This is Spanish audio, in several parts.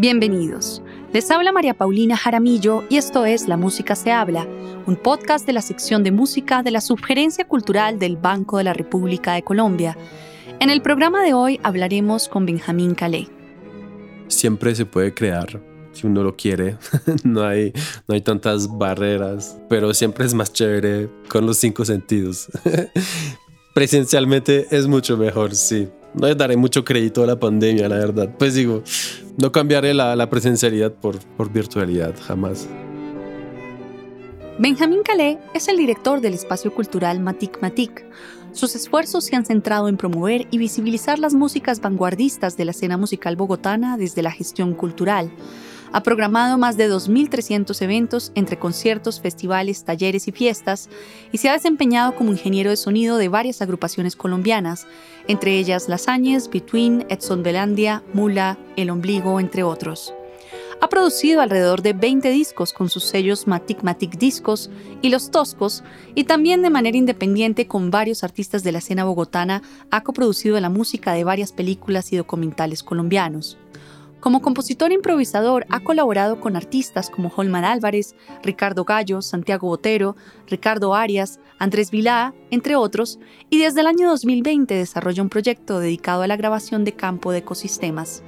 Bienvenidos. Les habla María Paulina Jaramillo y esto es La Música se habla, un podcast de la sección de música de la Subgerencia Cultural del Banco de la República de Colombia. En el programa de hoy hablaremos con Benjamín Calé. Siempre se puede crear si uno lo quiere. no, hay, no hay tantas barreras, pero siempre es más chévere con los cinco sentidos. Presencialmente es mucho mejor, sí. No le daré mucho crédito a la pandemia, la verdad. Pues digo, no cambiaré la, la presencialidad por, por virtualidad, jamás. Benjamín Calé es el director del espacio cultural Matic Matic. Sus esfuerzos se han centrado en promover y visibilizar las músicas vanguardistas de la escena musical bogotana desde la gestión cultural. Ha programado más de 2.300 eventos entre conciertos, festivales, talleres y fiestas y se ha desempeñado como ingeniero de sonido de varias agrupaciones colombianas, entre ellas Las Between, Edson Belandia, Mula, El Ombligo, entre otros. Ha producido alrededor de 20 discos con sus sellos Matic Matic Discos y Los Toscos y también de manera independiente con varios artistas de la escena bogotana ha coproducido la música de varias películas y documentales colombianos. Como compositor improvisador ha colaborado con artistas como Holman Álvarez, Ricardo Gallo, Santiago Botero, Ricardo Arias, Andrés Vilá, entre otros, y desde el año 2020 desarrolla un proyecto dedicado a la grabación de campo de ecosistemas.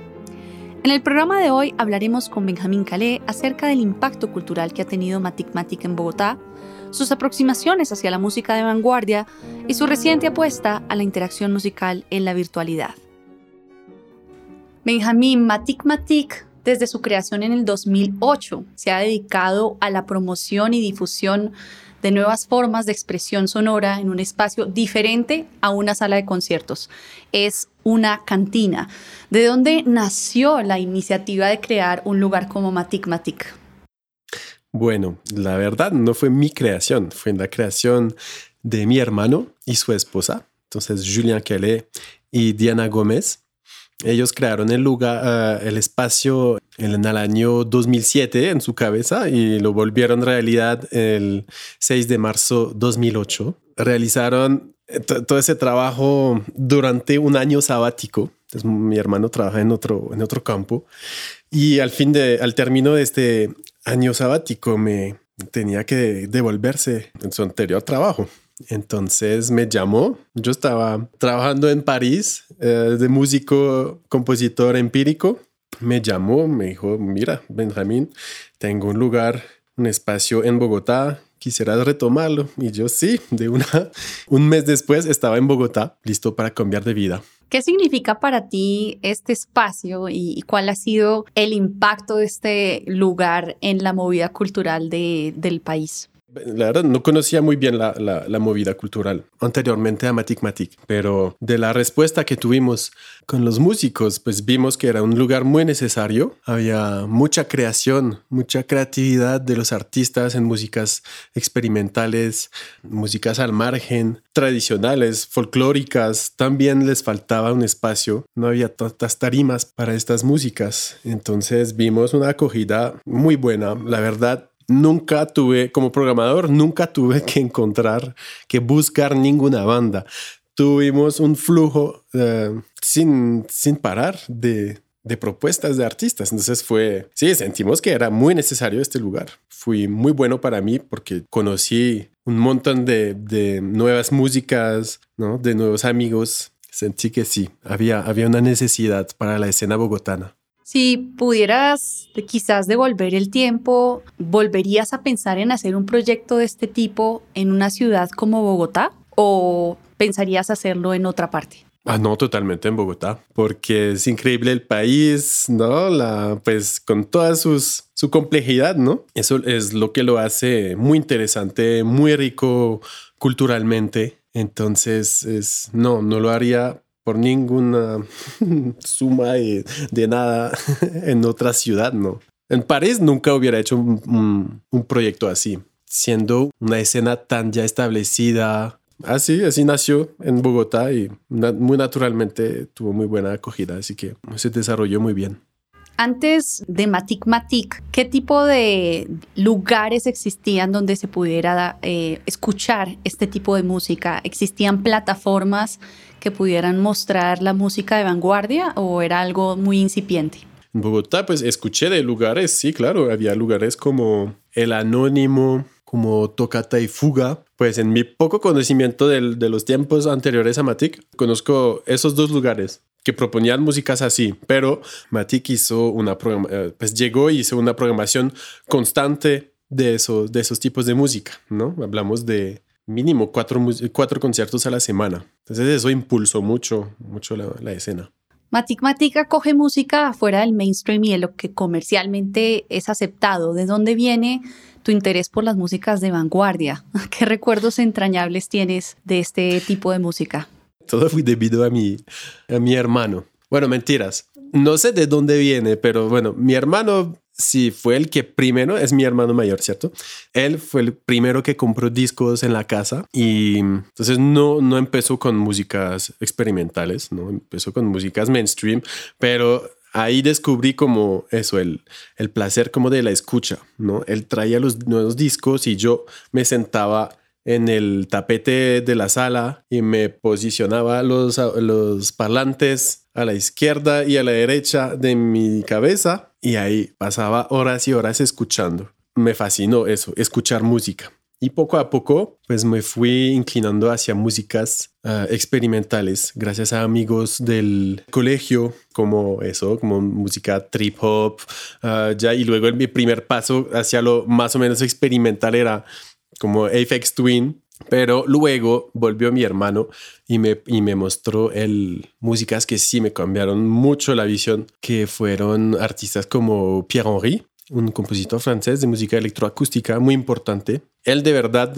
En el programa de hoy hablaremos con Benjamín Calé acerca del impacto cultural que ha tenido Matic Matic en Bogotá, sus aproximaciones hacia la música de vanguardia y su reciente apuesta a la interacción musical en la virtualidad. Benjamín Matic Matic, desde su creación en el 2008, se ha dedicado a la promoción y difusión de nuevas formas de expresión sonora en un espacio diferente a una sala de conciertos. Es una cantina. ¿De dónde nació la iniciativa de crear un lugar como Matic Matic? Bueno, la verdad no fue mi creación, fue la creación de mi hermano y su esposa, entonces Julian Kelly y Diana Gómez. Ellos crearon el lugar, eh, el espacio en el año 2007 en su cabeza y lo volvieron realidad el 6 de marzo 2008. Realizaron eh, todo ese trabajo durante un año sabático. Mi hermano trabaja en otro, en otro campo y al fin de, al término de este año sabático me tenía que devolverse en su anterior trabajo. Entonces me llamó. Yo estaba trabajando en París eh, de músico, compositor empírico. Me llamó, me dijo, mira, Benjamín, tengo un lugar, un espacio en Bogotá. ¿Quisieras retomarlo? Y yo sí, de una. Un mes después estaba en Bogotá, listo para cambiar de vida. ¿Qué significa para ti este espacio y cuál ha sido el impacto de este lugar en la movida cultural del país? La verdad, no conocía muy bien la, la, movida cultural anteriormente a Matic Matic, pero de la respuesta que tuvimos con los músicos, pues vimos que era un lugar muy necesario. Había mucha creación, mucha creatividad de los artistas en músicas experimentales, músicas al margen, tradicionales, folclóricas. También les faltaba un espacio, no había tantas tarimas para estas músicas. Entonces vimos una acogida muy buena. La verdad, nunca tuve, como programador, nunca tuve que encontrar, que buscar ninguna banda. Tuvimos un flujo eh, sin, sin parar de, de propuestas de artistas. Entonces fue, sí, sentimos que era muy necesario este lugar. Fui muy bueno para mí porque conocí un montón de, de nuevas músicas, ¿no? de nuevos amigos. Sentí que sí, había, había una necesidad para la escena bogotana. Si pudieras quizás devolver el tiempo, ¿volverías a pensar en hacer un proyecto de este tipo en una ciudad como Bogotá o pensarías hacerlo en otra parte? Ah, no, totalmente en Bogotá, porque es increíble el país, ¿no? La, pues con toda su complejidad, ¿no? Eso es lo que lo hace muy interesante, muy rico culturalmente. Entonces, es, no, no lo haría por ninguna suma de, nada en otra ciudad, ¿no? En París nunca hubiera hecho un, proyecto así, siendo una escena tan ya establecida. Así, así nació en Bogotá y muy naturalmente tuvo muy buena acogida, así que se desarrolló muy bien. Antes de Matic Matic, ¿qué tipo de lugares existían donde se pudiera eh, escuchar este tipo de música? ¿Existían plataformas que pudieran mostrar la música de vanguardia o era algo muy incipiente? En Bogotá, pues escuché de lugares, sí, claro, había lugares como El Anónimo, como Tocata y Fuga. Pues en mi poco conocimiento de los tiempos anteriores a Matic, conozco esos dos lugares que proponían músicas así, pero Matic hizo una eh, pues llegó y hizo una programación constante de esos, de esos tipos de música, ¿no? Hablamos de mínimo cuatro, cuatro conciertos a la semana. Entonces eso impulsó mucho, mucho la, la escena. Matic Matic acoge música fuera del mainstream y de lo que comercialmente es aceptado. ¿De dónde viene tu interés por las músicas de vanguardia? ¿Qué recuerdos entrañables tienes de este tipo de música? Todo fue debido a mi, a mi hermano. Bueno, mentiras. No sé de dónde viene, pero bueno, mi hermano sí fue el que primero, es mi hermano mayor, ¿cierto? Él fue el primero que compró discos en la casa y entonces no, no empezó con músicas experimentales, no empezó con músicas mainstream, pero ahí descubrí como eso, el, el placer como de la escucha, ¿no? Él traía los nuevos discos y yo me sentaba en el tapete de la sala y me posicionaba los, los parlantes a la izquierda y a la derecha de mi cabeza y ahí pasaba horas y horas escuchando. Me fascinó eso, escuchar música. Y poco a poco, pues me fui inclinando hacia músicas ah, experimentales, gracias a amigos del colegio, como eso, como música trip hop, ah, ya, y luego mi primer paso hacia lo más o menos experimental era como Apex Twin, pero luego volvió mi hermano y me, y me mostró el, músicas que sí me cambiaron mucho la visión, que fueron artistas como Pierre Henry, un compositor francés de música electroacústica muy importante. Él de verdad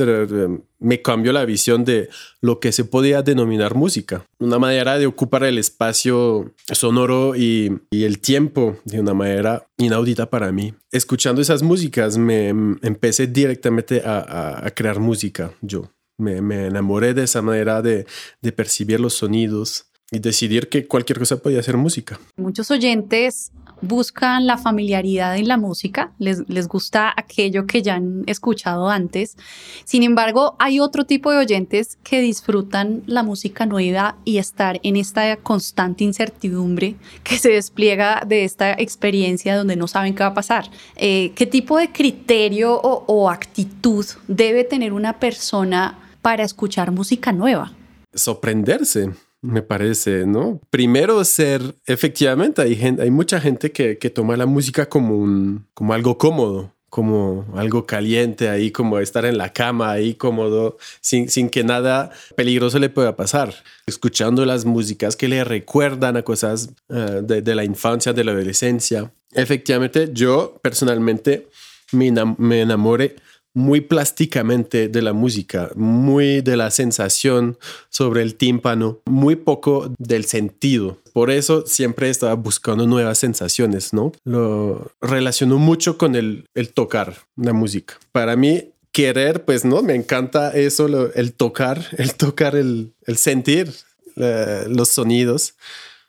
me cambió la visión de lo que se podía denominar música, una manera de ocupar el espacio sonoro y, el tiempo de una manera inaudita para mí. Escuchando esas músicas me empecé directamente a, crear música yo. Me, enamoré de esa manera de percibir los sonidos y decidir que cualquier cosa podía ser música. Muchos oyentes buscan la familiaridad en la música, les, les gusta aquello que ya han escuchado antes. Sin embargo, hay otro tipo de oyentes que disfrutan la música nueva y estar en esta constante incertidumbre que se despliega de esta experiencia donde no saben qué va a pasar. Eh, ¿Qué tipo de criterio o, o actitud debe tener una persona para escuchar música nueva? Sorprenderse me parece, ¿no? Primero ser, efectivamente, hay, gente, hay mucha gente que, que toma la música como, un, como algo cómodo, como algo caliente ahí, como estar en la cama ahí cómodo, sin, sin que nada peligroso le pueda pasar. Escuchando las músicas que le recuerdan a cosas uh, de, de, la infancia, de la adolescencia. Efectivamente, yo personalmente me, me enamoré muy plásticamente de la música, muy de la sensación sobre el tímpano, muy poco del sentido. Por eso siempre estaba buscando nuevas sensaciones, ¿no? Lo relaciono mucho con el, el tocar la música. Para mí, querer, pues no, me encanta eso, el tocar, el tocar, el, el sentir los sonidos.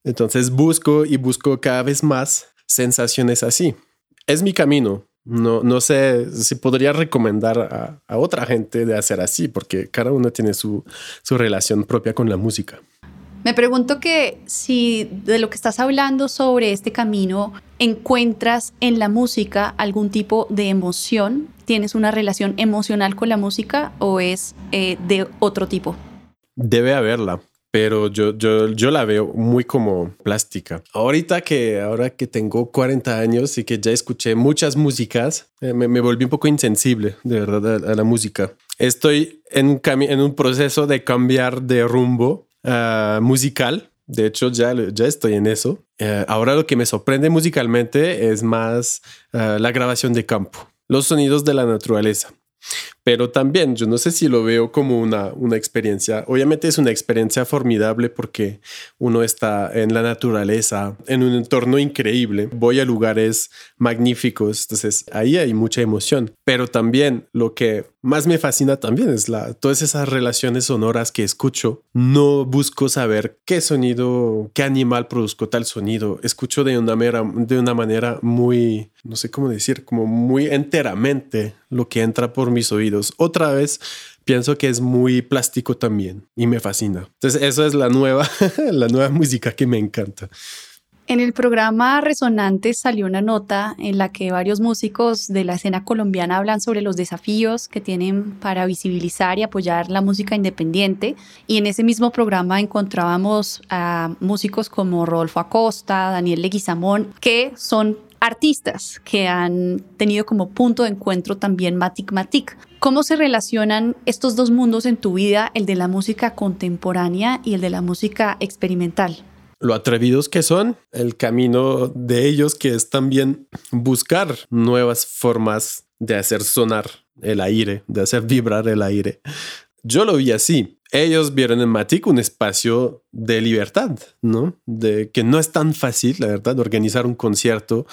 Entonces busco y busco cada vez más sensaciones así. Es mi camino, no, no sé si podría recomendar a, otra gente de hacer así, porque cada uno tiene su, su relación propia con la música. Me pregunto que si de lo que estás hablando sobre este camino encuentras en la música algún tipo de emoción, ¿tienes una relación emocional con la música o es eh, de otro tipo? Debe haberla pero yo, yo, yo la veo muy como plástica. Ahorita que, ahora que tengo 40 años y que ya escuché muchas músicas, eh, me, me, volví un poco insensible, de verdad, a, la música. Estoy en un, en un proceso de cambiar de rumbo uh, musical. De hecho, ya, ya estoy en eso. Uh, ahora lo que me sorprende musicalmente es más uh, la grabación de campo, los sonidos de la naturaleza. Pero también yo no sé si lo veo como una, una experiencia. Obviamente es una experiencia formidable porque uno está en la naturaleza, en un entorno increíble. Voy a lugares magníficos, entonces ahí hay mucha emoción. Pero también lo que más me fascina también es la, todas esas relaciones sonoras que escucho. No busco saber qué sonido, qué animal produzco tal sonido. Escucho de una manera, de una manera muy, no sé cómo decir, como muy enteramente lo que entra por mis oídos. Otra vez pienso que es muy plástico también y me fascina. Entonces, eso es la nueva, la nueva música que me encanta. En el programa Resonantes salió una nota en la que varios músicos de la escena colombiana hablan sobre los desafíos que tienen para visibilizar y apoyar la música independiente. Y en ese mismo programa encontrábamos a músicos como Rodolfo Acosta, Daniel Leguizamón, que son artistas que han tenido como punto de encuentro también Matic Matic. ¿Cómo se relacionan estos dos mundos en tu vida, el de la música contemporánea y el de la música experimental? Lo atrevidos que son, el camino de ellos que es también buscar nuevas formas de hacer sonar el aire, de hacer vibrar el aire. Yo lo vi así. Ellos vieron en Matic un espacio de libertad, ¿no? De que no es tan fácil, la verdad, organizar un concierto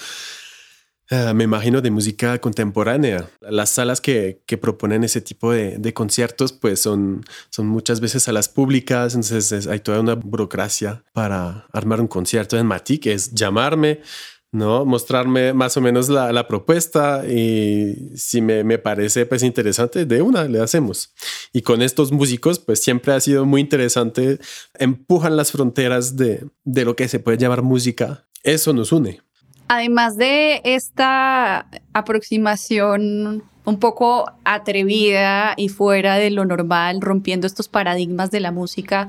Ah, me imagino de música contemporánea. Las salas que, proponen ese tipo de, conciertos, pues son, muchas veces salas públicas, entonces hay toda una burocracia para armar un concierto en que es llamarme, ¿no? Mostrarme más o menos la, propuesta y si me, parece pues interesante, de una le hacemos. Y con estos músicos, pues siempre ha sido muy interesante, empujan las fronteras de lo que se puede llamar música. Eso nos une. Además de esta aproximación un poco atrevida y fuera de lo normal, rompiendo estos paradigmas de la música,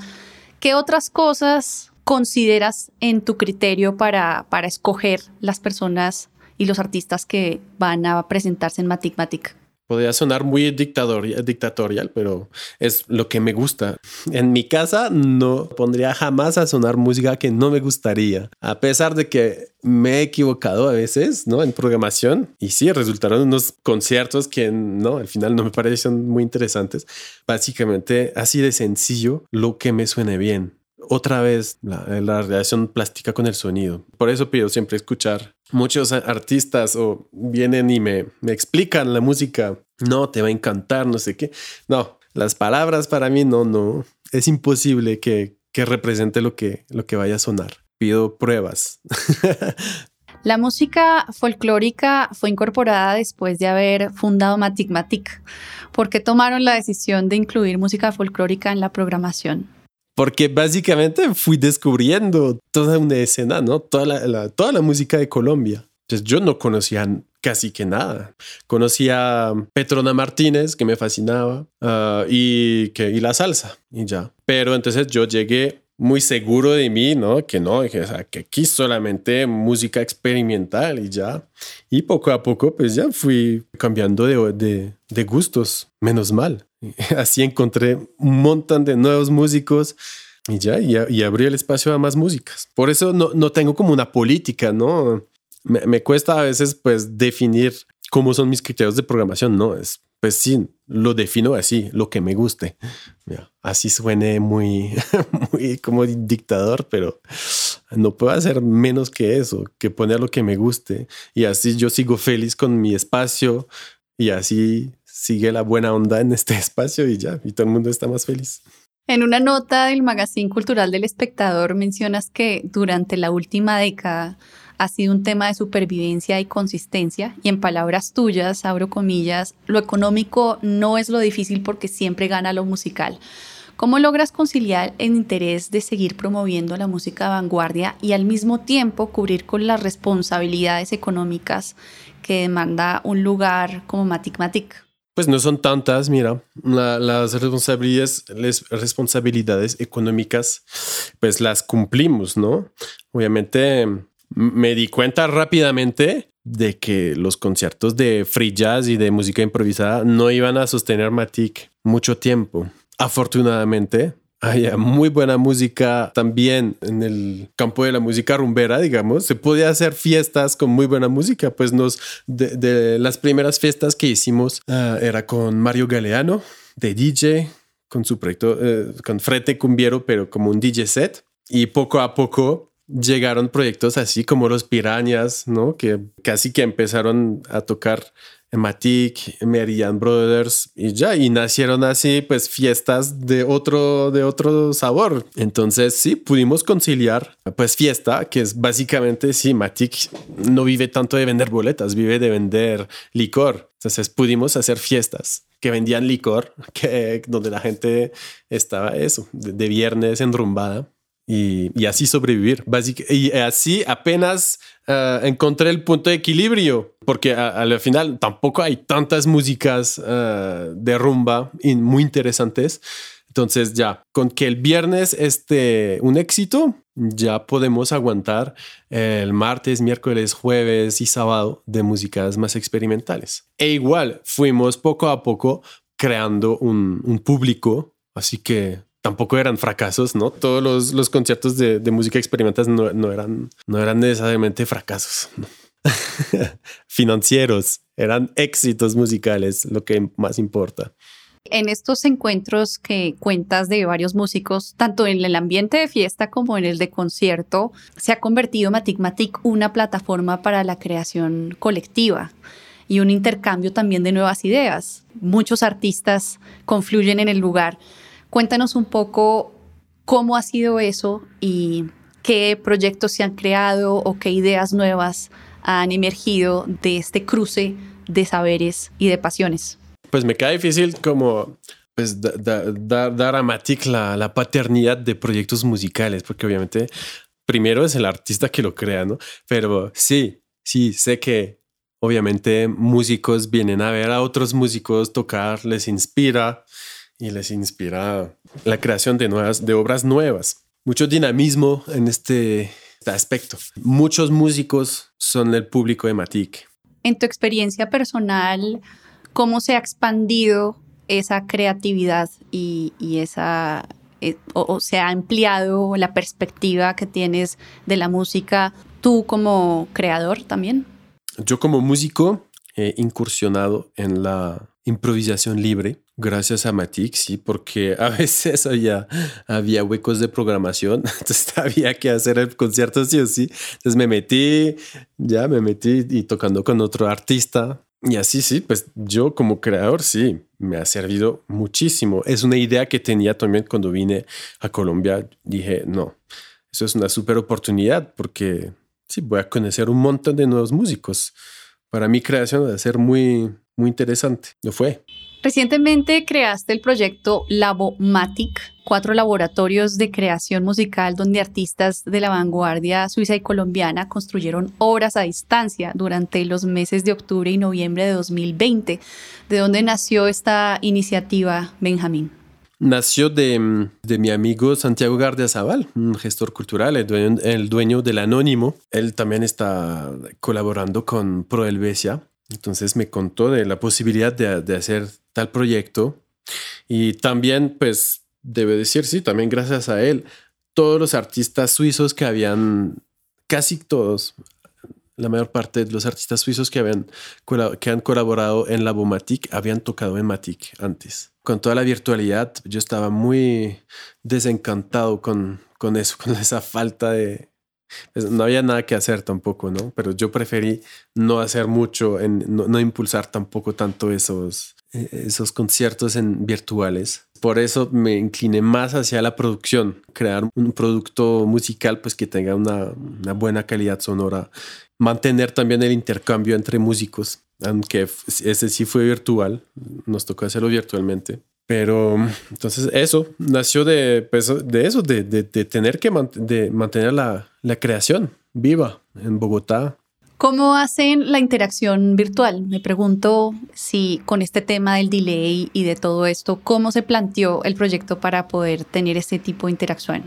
¿qué otras cosas consideras en tu criterio para, para escoger las personas y los artistas que van a presentarse en Matic Matic? Podría sonar muy dictatorial, pero es lo que me gusta. En mi casa no pondría jamás a sonar música que no me gustaría, a pesar de que me he equivocado a veces, ¿no? En programación y sí, resultaron unos conciertos que no, al final no me parecen muy interesantes. Básicamente, así de sencillo, lo que me suene bien otra vez la, relación plástica con el sonido. Por eso pido siempre escuchar. Muchos artistas o vienen y me, me explican la música. No, te va a encantar, no sé qué. No, las palabras para mí no, no. Es imposible que, que represente lo que, lo que vaya a sonar. Pido pruebas. La música folclórica fue incorporada después de haber fundado Matic Matic. ¿Por qué tomaron la decisión de incluir música folclórica en la programación? Porque básicamente fui descubriendo toda una escena, ¿no? Toda la, toda la música de Colombia. Entonces yo no conocía casi que nada. Conocía Petrona Martínez, que me fascinaba, ah, y, que, y la salsa, y ya. Pero entonces yo llegué muy seguro de mí, ¿no? Que no, que, o sea, que aquí solamente música experimental y ya. Y poco a poco, pues ya fui cambiando de, de, de gustos, menos mal. Así encontré un montón de nuevos músicos y ya, y, abrí el espacio a más músicas. Por eso no, no tengo como una política, ¿no? Me, me, cuesta a veces pues definir cómo son mis criterios de programación, ¿no? Es, pues sí, lo defino así, lo que me guste. Así suene muy, muy como dictador, pero no puedo hacer menos que eso, que poner lo que me guste. Y así yo sigo feliz con mi espacio y así sigue la buena onda en este espacio y ya, y todo el mundo está más feliz. En una nota del Magazine Cultural del Espectador mencionas que durante la última década ha sido un tema de supervivencia y consistencia, y en palabras tuyas, abro comillas, lo económico no es lo difícil porque siempre gana lo musical. ¿Cómo logras conciliar el interés de seguir promoviendo la música vanguardia y al mismo tiempo cubrir con las responsabilidades económicas que demanda un lugar como Matic Matic? Pues no son tantas, mira, las responsabilidades, económicas, pues las cumplimos, ¿no? Obviamente me di cuenta rápidamente de que los conciertos de free jazz y de música improvisada no iban a sostener Matic mucho tiempo. Afortunadamente, hay muy buena música también en el campo de la música rumbera, digamos. Se podía hacer fiestas con muy buena música. Pues nos, de, las primeras fiestas que hicimos ah, era con Mario Galeano de DJ, con su proyecto, eh, con Frete Cumbiero, pero como un DJ set. Y poco a poco llegaron proyectos así como los Pirañas, ¿no? Que casi que empezaron a tocar Matic, Merian Brothers y ya, y nacieron así pues fiestas de otro, de otro sabor. Entonces sí, pudimos conciliar pues fiesta, que es básicamente, sí, Matic no vive tanto de vender boletas, vive de vender licor. Entonces pudimos hacer fiestas que vendían licor, que donde la gente estaba eso, de, de viernes enrumbada. Y, así sobrevivir. y así apenas eh, encontré el punto de equilibrio, porque al final tampoco hay tantas músicas eh, de rumba muy interesantes. Entonces ya, con que el viernes esté un éxito, ya podemos aguantar el martes, miércoles, jueves y sábado de músicas más experimentales. E igual, fuimos poco a poco creando un público, así que tampoco eran fracasos, ¿no? Todos los, los conciertos de, de, música experimental no, no, eran, no eran necesariamente fracasos financieros, eran éxitos musicales, lo que más importa. En estos encuentros que cuentas de varios músicos, tanto en el ambiente de fiesta como en el de concierto, se ha convertido Matic una plataforma para la creación colectiva y un intercambio también de nuevas ideas. Muchos artistas confluyen en el lugar Cuéntanos un poco cómo ha sido eso y qué proyectos se han creado o qué ideas nuevas han emergido de este cruce de saberes y de pasiones. Pues me cae difícil como pues dar a Matic la, la, paternidad de proyectos musicales, porque obviamente primero es el artista que lo crea, ¿no? Pero sí, sí, sé que obviamente músicos vienen a ver a otros músicos tocar, les inspira y les inspira la creación de, nuevas, de obras nuevas. Mucho dinamismo en este aspecto. Muchos músicos son el público de Matic. En tu experiencia personal, ¿cómo se ha expandido esa creatividad y, esa eh, o, se ha ampliado la perspectiva que tienes de la música tú como creador también? Yo como músico he incursionado en la improvisación libre gracias a Matic, sí, porque a veces había, había huecos de programación, entonces había que hacer el concierto sí o sí. Entonces me metí, ya me metí y tocando con otro artista. Y así sí, pues yo como creador sí, me ha servido muchísimo. Es una idea que tenía también cuando vine a Colombia. Dije, no, eso es una súper oportunidad porque sí, voy a conocer un montón de nuevos músicos. Para mi creación va a ser muy, muy interesante. Lo fue. Recientemente creaste el proyecto Labomatic, cuatro laboratorios de creación musical donde artistas de la vanguardia suiza y colombiana construyeron obras a distancia durante los meses de octubre y noviembre de 2020. ¿De dónde nació esta iniciativa, Benjamín? Nació de, mi amigo Santiago Gardia un gestor cultural, el dueño, el dueño del Anónimo. Él también está colaborando con Pro Helvecia entonces me contó de la posibilidad de, hacer tal proyecto y también, pues, debe decir, sí, también gracias a él, todos los artistas suizos que habían, casi todos, la mayor parte de los artistas suizos que, habían, que han colaborado en la Bomatic habían tocado en Matic antes. Con toda la virtualidad, yo estaba muy desencantado con, con eso, con esa falta de, pues, no había nada que hacer tampoco, ¿no? Pero yo preferí no hacer mucho, en, no, impulsar tampoco tanto esos, eh, esos conciertos en virtuales. Por eso me incliné más hacia la producción, crear un producto musical pues que tenga una, una buena calidad sonora, mantener también el intercambio entre músicos, aunque ese sí fue virtual, nos tocó hacerlo virtualmente. Pero entonces eso nació de, pues, de eso, de, de, tener que de mantener la, la, creación viva en Bogotá. ¿Cómo hacen la interacción virtual? Me pregunto si con este tema del delay y de todo esto, ¿cómo se planteó el proyecto para poder tener este tipo de interacción?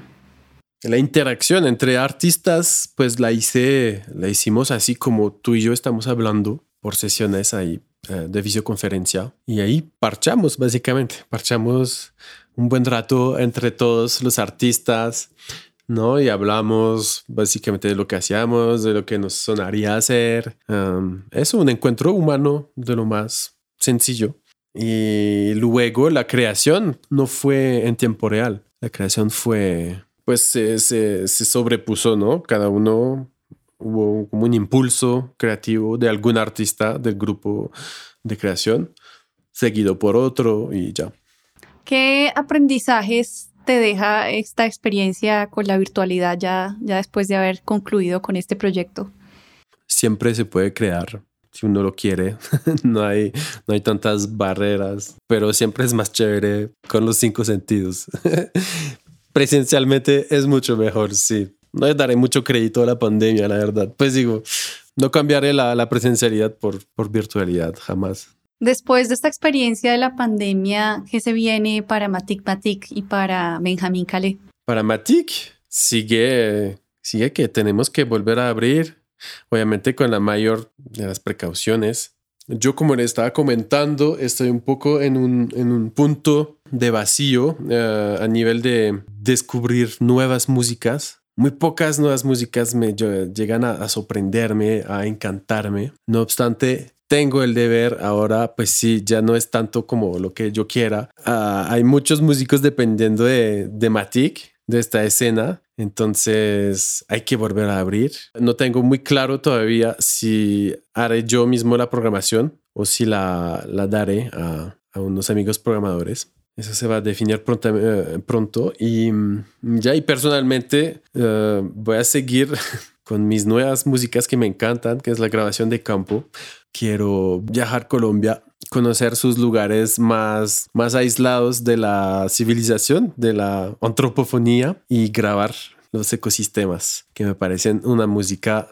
La interacción entre artistas, pues la hice, la hicimos así como tú y yo estamos hablando por sesiones ahí eh, de videoconferencia y ahí parchamos básicamente, parchamos un buen rato entre todos los artistas, ¿no? Y hablamos básicamente de lo que hacíamos, de lo que nos sonaría hacer. es un encuentro humano de lo más sencillo. Y luego la creación no fue en tiempo real, la creación fue, pues se, se, sobrepuso, ¿no? Cada uno hubo como un impulso creativo de algún artista del grupo de creación, seguido por otro y ya. ¿Qué aprendizajes te deja esta experiencia con la virtualidad ya, ya después de haber concluido con este proyecto? Siempre se puede crear si uno lo quiere. no, hay, no hay tantas barreras, pero siempre es más chévere con los cinco sentidos. presencialmente es mucho mejor, sí. No le daré mucho crédito a la pandemia, la verdad. Pues digo, no cambiaré la, la presencialidad por, por virtualidad, jamás. Después de esta experiencia de la pandemia, ¿qué se viene para Matic Matic y para Benjamín Calé? Para Matic sigue, sigue que tenemos que volver a abrir, obviamente con la mayor de las precauciones. Yo, como le estaba comentando, estoy un poco en un, en un punto de vacío eh, a nivel de descubrir nuevas músicas. Muy pocas nuevas músicas me llegan a, sorprenderme, a encantarme. No obstante, tengo el deber ahora, pues sí, ya no es tanto como lo que yo quiera. Ah, hay muchos músicos dependiendo de, de Matic, de esta escena. Entonces hay que volver a abrir. No tengo muy claro todavía si haré yo mismo la programación o si la, la daré a, a, unos amigos programadores. Eso se va a definir pronto, eh, pronto. y mm, ya y personalmente eh, voy a seguir con mis nuevas músicas que me encantan, que es la grabación de campo. Quiero viajar a Colombia conocer sus lugares más, más aislados de la civilización, de la antropofonía y grabar los ecosistemas, que me parecen una música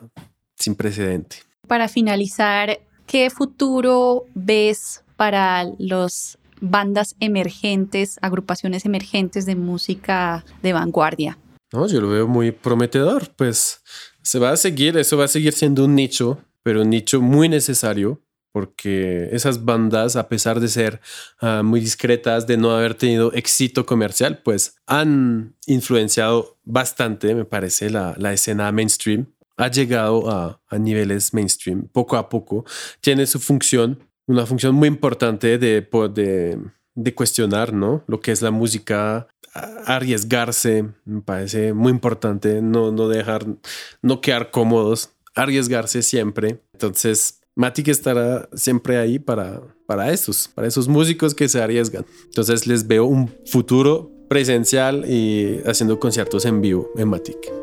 sin precedente. Para finalizar, ¿qué futuro ves para los bandas emergentes, agrupaciones emergentes de música de vanguardia? No, yo lo veo muy prometedor, pues se va a seguir, eso va a seguir siendo un nicho, pero un nicho muy necesario porque esas bandas, a pesar de ser ah, muy discretas, de no haber tenido éxito comercial, pues han influenciado bastante, me parece, la, la escena mainstream. Ha llegado a, a, niveles mainstream poco a poco. Tiene su función, una función muy importante de, de, de cuestionar ¿no? lo que es la música, arriesgarse, me parece muy importante, no, no dejar, no quedar cómodos, arriesgarse siempre. Entonces, Matic estará siempre ahí para, para esos, para esos músicos que se arriesgan. Entonces les veo un futuro presencial y haciendo conciertos en vivo en Matic.